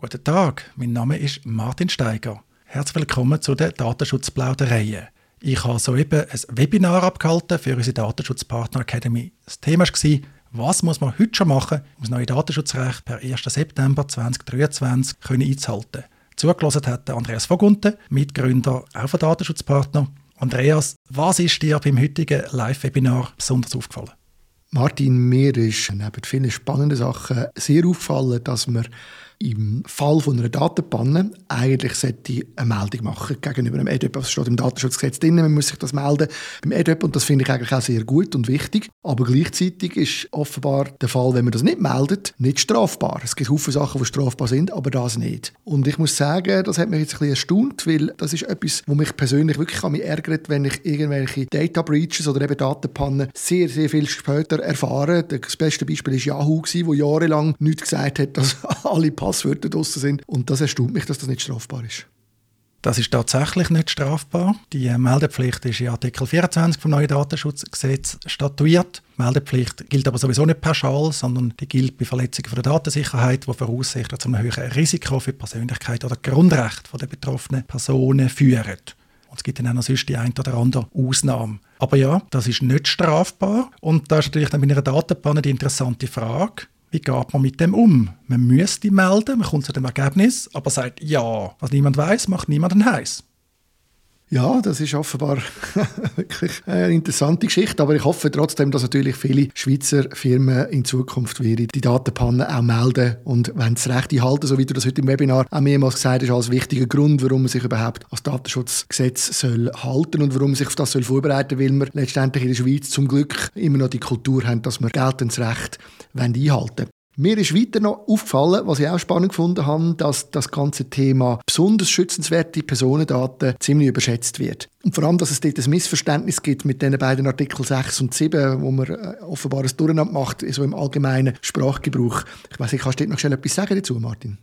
Guten Tag, mein Name ist Martin Steiger. Herzlich willkommen zu der Datenschutzplauderei. Ich habe soeben ein Webinar abgehalten für unsere Datenschutzpartner Academy. Das Thema war, was muss man heute schon machen, um das neue Datenschutzrecht per 1. September 2023 einzuhalten. Zugelassen hat Andreas Vogunten, Mitgründer auch von Datenschutzpartner. Andreas, was ist dir beim heutigen Live-Webinar besonders aufgefallen? Martin, mir ist neben vielen spannenden Sachen sehr aufgefallen, dass man im Fall von einer Datenpanne eigentlich sollte eine Meldung machen gegenüber einem EDUP. Das steht im Datenschutzgesetz drin, man muss sich das melden beim EDUP und das finde ich eigentlich auch sehr gut und wichtig. Aber gleichzeitig ist offenbar der Fall, wenn man das nicht meldet, nicht strafbar. Es gibt viele Sachen, die strafbar sind, aber das nicht. Und ich muss sagen, das hat mich jetzt ein bisschen erstaunt, weil das ist etwas, wo mich persönlich wirklich an mich ärgert, wenn ich irgendwelche Data Breaches oder eben Datenpannen sehr, sehr viel später erfahre. Das beste Beispiel ist Yahoo, wo jahrelang nichts gesagt hat, dass alle Passwörter draussen sind. Und das erstaunt mich, dass das nicht strafbar ist. Das ist tatsächlich nicht strafbar. Die Meldepflicht ist in Artikel 24 vom neuen Datenschutzgesetz statuiert. Die Meldepflicht gilt aber sowieso nicht pauschal, sondern die gilt bei Verletzungen der Datensicherheit, die voraussichtlich zu einem höheren Risiko für die Persönlichkeit oder Grundrechte der betroffenen Personen führen. Und es gibt dann auch noch sonst die ein oder andere Ausnahme. Aber ja, das ist nicht strafbar. Und da ist natürlich dann bei einer Datenpanne die interessante Frage, wie geht man mit dem um? Man müsste melden, man kommt zu dem Ergebnis, aber sagt ja. Was niemand weiß, macht niemanden heiß. Ja, das ist offenbar wirklich eine interessante Geschichte, aber ich hoffe trotzdem, dass natürlich viele Schweizer Firmen in Zukunft die Datenpannen auch melden und wenn das Recht einhalten, so wie du das heute im Webinar auch mehrmals gesagt hast, als wichtiger Grund, warum man sich überhaupt als Datenschutzgesetz soll halten und warum man sich auf das soll vorbereiten soll, weil wir letztendlich in der Schweiz zum Glück immer noch die Kultur haben, dass wir geltendes Recht einhalten wollen. Mir ist weiter noch aufgefallen, was ich auch spannend gefunden habe, dass das ganze Thema besonders schützenswerte Personendaten ziemlich überschätzt wird. Und vor allem, dass es dort ein Missverständnis gibt mit den beiden Artikel 6 und 7, wo man äh, offenbar ein Durcheinander macht, so im allgemeinen Sprachgebrauch. Ich weiß nicht, kannst du dort noch schnell etwas sagen dazu, Martin?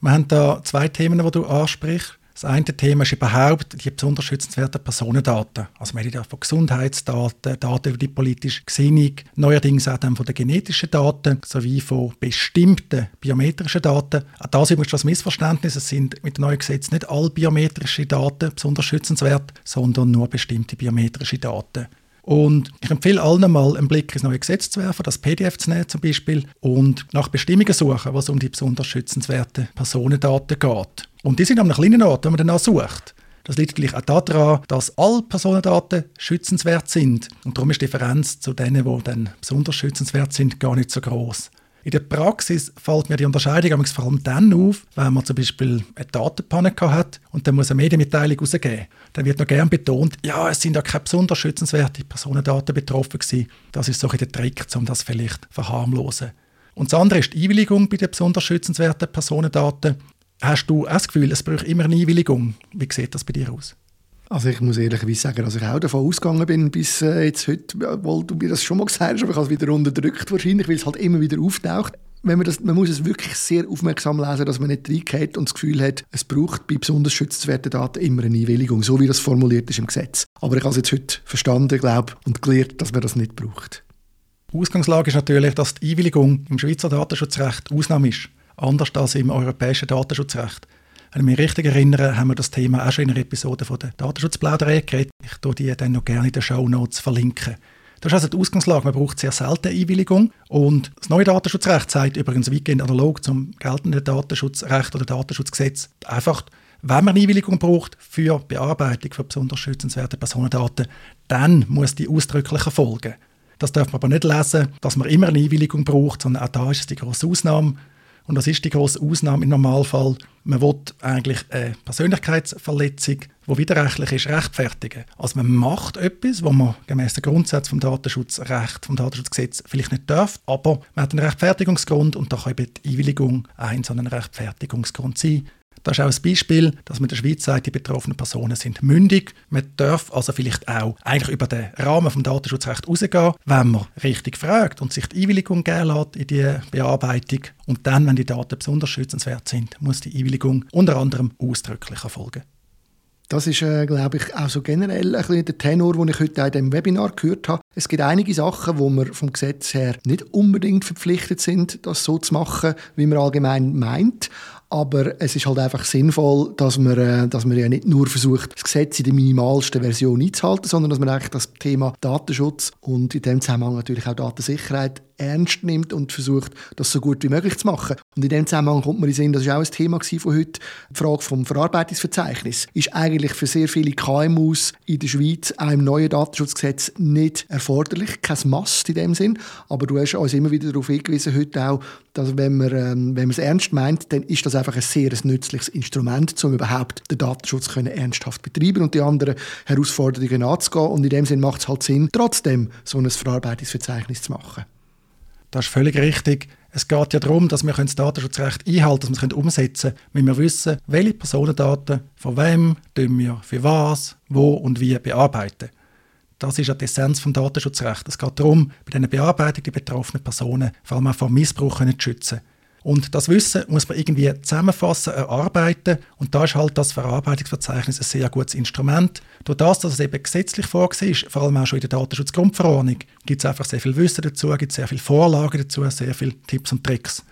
Wir haben da zwei Themen, die du ansprichst. Das eine Thema ist überhaupt die besonders schützenswerten Personendaten. Also wir reden von Gesundheitsdaten, Daten über die politische Gesinnung, neuerdings auch dann von den genetischen Daten sowie von bestimmten biometrischen Daten. Auch das ist das Missverständnis. Es sind mit dem neuen Gesetz nicht alle biometrischen Daten besonders schützenswert, sondern nur bestimmte biometrische Daten. Und ich empfehle allen mal einen Blick ins neue Gesetz zu werfen, das PDF zu nehmen zum Beispiel, und nach Bestimmungen suchen, was um die besonders schützenswerten Personendaten geht. Und die sind an einem kleinen Ort, wenn man danach sucht. Das liegt natürlich auch daran, dass alle Personendaten schützenswert sind. Und darum ist die Differenz zu denen, die dann besonders schützenswert sind, gar nicht so groß. In der Praxis fällt mir die Unterscheidung vor allem dann auf, wenn man zum Beispiel eine Datenpanne hat und dann muss eine Medienmitteilung rausgeben. Dann wird noch gern betont, ja, es sind ja keine besonders schützenswerte Personendaten betroffen gewesen. Das ist so ein der Trick, um das vielleicht verharmlosen. Und das andere ist die Einwilligung bei den besonders schützenswerten Personendaten. Hast du auch das Gefühl, es braucht immer eine Einwilligung? Wie sieht das bei dir aus? Also ich muss ehrlich sagen, dass ich auch davon ausgegangen bin, bis äh, jetzt heute, obwohl du mir das schon mal gesagt hast, aber ich habe es wieder unterdrückt wahrscheinlich, weil es halt immer wieder auftaucht. Wenn man, das, man muss es wirklich sehr aufmerksam lesen, dass man nicht reingeht und das Gefühl hat, es braucht bei besonders schützenswerten Daten immer eine Einwilligung, so wie das formuliert ist im Gesetz. Aber ich habe es jetzt heute verstanden, glaube und gelernt, dass man das nicht braucht. Ausgangslage ist natürlich, dass die Einwilligung im Schweizer Datenschutzrecht Ausnahme ist anders als im europäischen Datenschutzrecht. Wenn ich mich richtig erinnere, haben wir das Thema auch schon in einer Episode von der Datenschutzplauderei geredet. Ich tue die dann noch gerne in den Show Notes verlinken. Das ist also die Ausgangslage. Man braucht sehr selten Einwilligung. Und das neue Datenschutzrecht sagt übrigens weitgehend analog zum geltenden Datenschutzrecht oder Datenschutzgesetz einfach, wenn man Einwilligung braucht für Bearbeitung von besonders schützenswerten Personendaten, dann muss die ausdrücklich erfolgen. Das darf man aber nicht lesen, dass man immer eine Einwilligung braucht, sondern auch da ist es die große Ausnahme. Und das ist die große Ausnahme im Normalfall. Man will eigentlich eine Persönlichkeitsverletzung, die widerrechtlich ist, rechtfertigen. Also man macht etwas, was man gemäß den Grundsätzen vom Datenschutzrecht, vom Datenschutzgesetz vielleicht nicht darf, aber man hat einen Rechtfertigungsgrund und da kann eben die Einwilligung ein so ein Rechtfertigungsgrund sein. Das ist auch ein Beispiel, dass man in der Schweiz sagt, die betroffenen Personen sind mündig. Man darf also vielleicht auch eigentlich über den Rahmen vom Datenschutzrecht rausgehen, wenn man richtig fragt und sich die Einwilligung geben lässt in die Bearbeitung. Und dann, wenn die Daten besonders schützenswert sind, muss die Einwilligung unter anderem ausdrücklich erfolgen. Das ist, äh, glaube ich, auch so generell ein bisschen der Tenor, den ich heute in diesem Webinar gehört habe. Es gibt einige Sachen, wo wir vom Gesetz her nicht unbedingt verpflichtet sind, das so zu machen, wie man allgemein meint. Aber es ist halt einfach sinnvoll, dass man, äh, dass man ja nicht nur versucht, das Gesetz in der minimalsten Version einzuhalten, sondern dass man eigentlich das Thema Datenschutz und in dem Zusammenhang natürlich auch Datensicherheit ernst nimmt und versucht, das so gut wie möglich zu machen. Und in dem Zusammenhang kommt man in Sinn, das war auch ein Thema von heute, die Frage vom Verarbeitungsverzeichnis. Ist eigentlich für sehr viele KMUs in der Schweiz auch im neuen Datenschutzgesetz nicht erforderlich, kein Must in dem Sinn. Aber du hast uns immer wieder darauf hingewiesen, heute auch, dass wenn man, ähm, wenn man es ernst meint, dann ist das einfach ein sehr nützliches Instrument, um überhaupt den Datenschutz können ernsthaft betreiben und die anderen Herausforderungen anzugehen. Und in dem Sinn macht es halt Sinn, trotzdem so ein Verarbeitungsverzeichnis zu machen. Das ist völlig richtig. Es geht ja darum, dass wir das Datenschutzrecht einhalten, dass wir es umsetzen können, wenn wir wissen, welche Personendaten von wem wir für was, wo und wie bearbeiten. Das ist ja die Essenz des Datenschutzrechts. Es geht darum, bei diesen Bearbeitung die betroffenen Personen vor allem auch vor Missbrauch zu schützen. Und das Wissen muss man irgendwie zusammenfassen, erarbeiten. Und da ist halt das Verarbeitungsverzeichnis ein sehr gutes Instrument. Durch das, dass es eben gesetzlich vorgesehen ist, vor allem auch schon in der Datenschutzgrundverordnung, gibt es einfach sehr viel Wissen dazu, gibt sehr viele Vorlagen dazu, sehr viele Tipps und Tricks.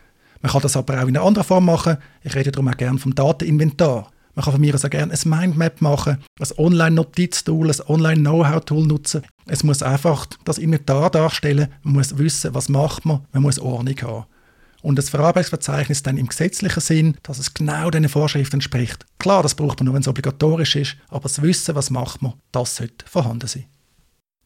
Man kann das aber auch in einer anderen Form machen. Ich rede darum auch gerne vom Dateninventar. Man kann von mir auch gerne ein Mindmap machen, ein Online-Notiztool, ein Online-Know-how-Tool nutzen. Es muss einfach das Inventar darstellen, man muss wissen, was macht man, man muss Ordnung haben und das Verarbeitungsverzeichnis dann im gesetzlichen Sinn, dass es genau diesen Vorschriften entspricht. Klar, das braucht man nur, wenn es obligatorisch ist, aber das Wissen, was macht man, das sollte vorhanden sein.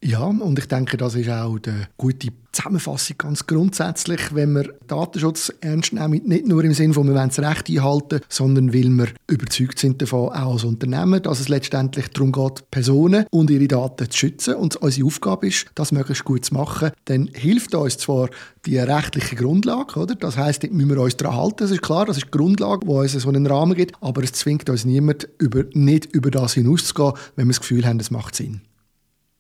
Ja, und ich denke, das ist auch eine gute Zusammenfassung ganz grundsätzlich, wenn wir Datenschutz ernst nehmen, nicht nur im Sinne von, wir wollen das Recht einhalten, sondern weil wir überzeugt sind davon, auch als Unternehmen, dass es letztendlich darum geht, Personen und ihre Daten zu schützen und unsere Aufgabe ist, das möglichst gut zu machen, dann hilft uns zwar die rechtliche Grundlage, oder? das heißt, müssen wir uns daran halten, das ist klar, das ist die Grundlage, die uns so einen Rahmen gibt, aber es zwingt uns niemand, über, nicht über das hinauszugehen, wenn wir das Gefühl haben, es macht Sinn.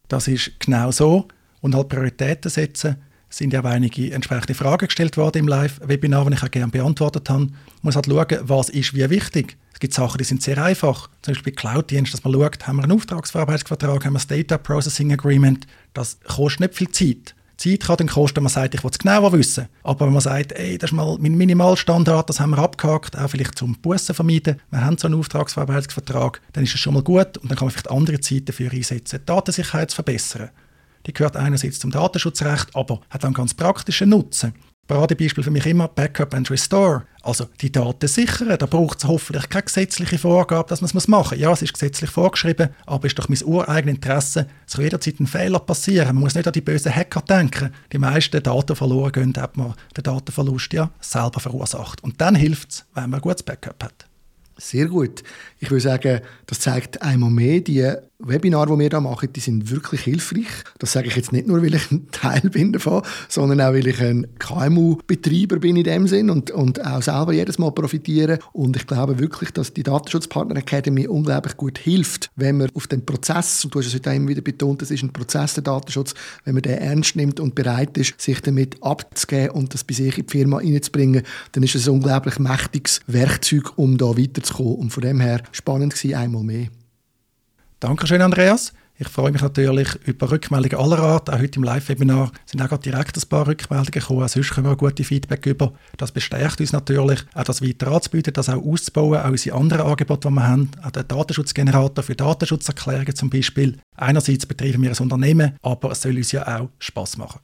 Das ist genau so. Und halt Prioritäten setzen. Es sind ja auch einige entsprechende Fragen gestellt worden im Live-Webinar, die ich auch gerne beantwortet habe. Man muss halt schauen, was ist wie wichtig. Es gibt Sachen, die sind sehr einfach. Zum Beispiel Cloud-Dienst, dass man schaut, haben wir einen Auftragsverarbeitungsvertrag, haben wir ein Data Processing Agreement. Das kostet nicht viel Zeit. Zeit kann dann kosten, man sagt, ich will es genauer wissen. Aber wenn man sagt, ey, das ist mal mein Minimalstandard, das haben wir abgehakt, auch vielleicht zum Bussen vermeiden, wir haben so einen Auftragsverarbeitungsvertrag, dann ist es schon mal gut und dann kann man vielleicht andere Zeit dafür einsetzen, die Datensicherheit zu verbessern. Die gehört einerseits zum Datenschutzrecht, aber hat auch einen ganz praktischen Nutzen. Paradebeispiel für mich immer Backup and Restore. Also die Daten sichern. Da braucht es hoffentlich keine gesetzliche Vorgabe, dass man es machen muss. Ja, es ist gesetzlich vorgeschrieben, aber es ist doch mein ureigenes Interesse. Es kann jederzeit ein Fehler passieren. Man muss nicht an die bösen Hacker denken. Die meisten Daten verloren gehen, hat man den Datenverlust ja selber verursacht. Und dann hilft es, wenn man ein gutes Backup hat. Sehr gut. Ich würde sagen, das zeigt einmal mehr, die Webinare, die wir hier machen, die sind wirklich hilfreich. Das sage ich jetzt nicht nur, weil ich ein Teil bin davon, sondern auch, weil ich ein KMU-Betreiber bin in dem Sinn und, und auch selber jedes Mal profitiere. Und ich glaube wirklich, dass die Datenschutzpartner Academy unglaublich gut hilft, wenn man auf den Prozess, und du hast es heute immer wieder betont, das ist ein Prozess der Datenschutz, wenn man den ernst nimmt und bereit ist, sich damit abzugeben und das bei sich in die Firma reinzubringen, dann ist es ein unglaublich mächtiges Werkzeug, um da weiterzukommen. Und von dem her spannend gewesen, einmal mehr. Dankeschön, Andreas. Ich freue mich natürlich über Rückmeldungen aller Art. Auch heute im Live-Webinar sind auch direkt ein paar Rückmeldungen gekommen. Sonst kommen wir gute Feedback über. Das bestärkt uns natürlich, auch das weiter anzubieten, das auch auszubauen, auch unsere anderen Angebote, die wir haben. Auch den Datenschutzgenerator für Datenschutzerklärungen zum Beispiel. Einerseits betreiben wir ein Unternehmen, aber es soll uns ja auch Spaß machen.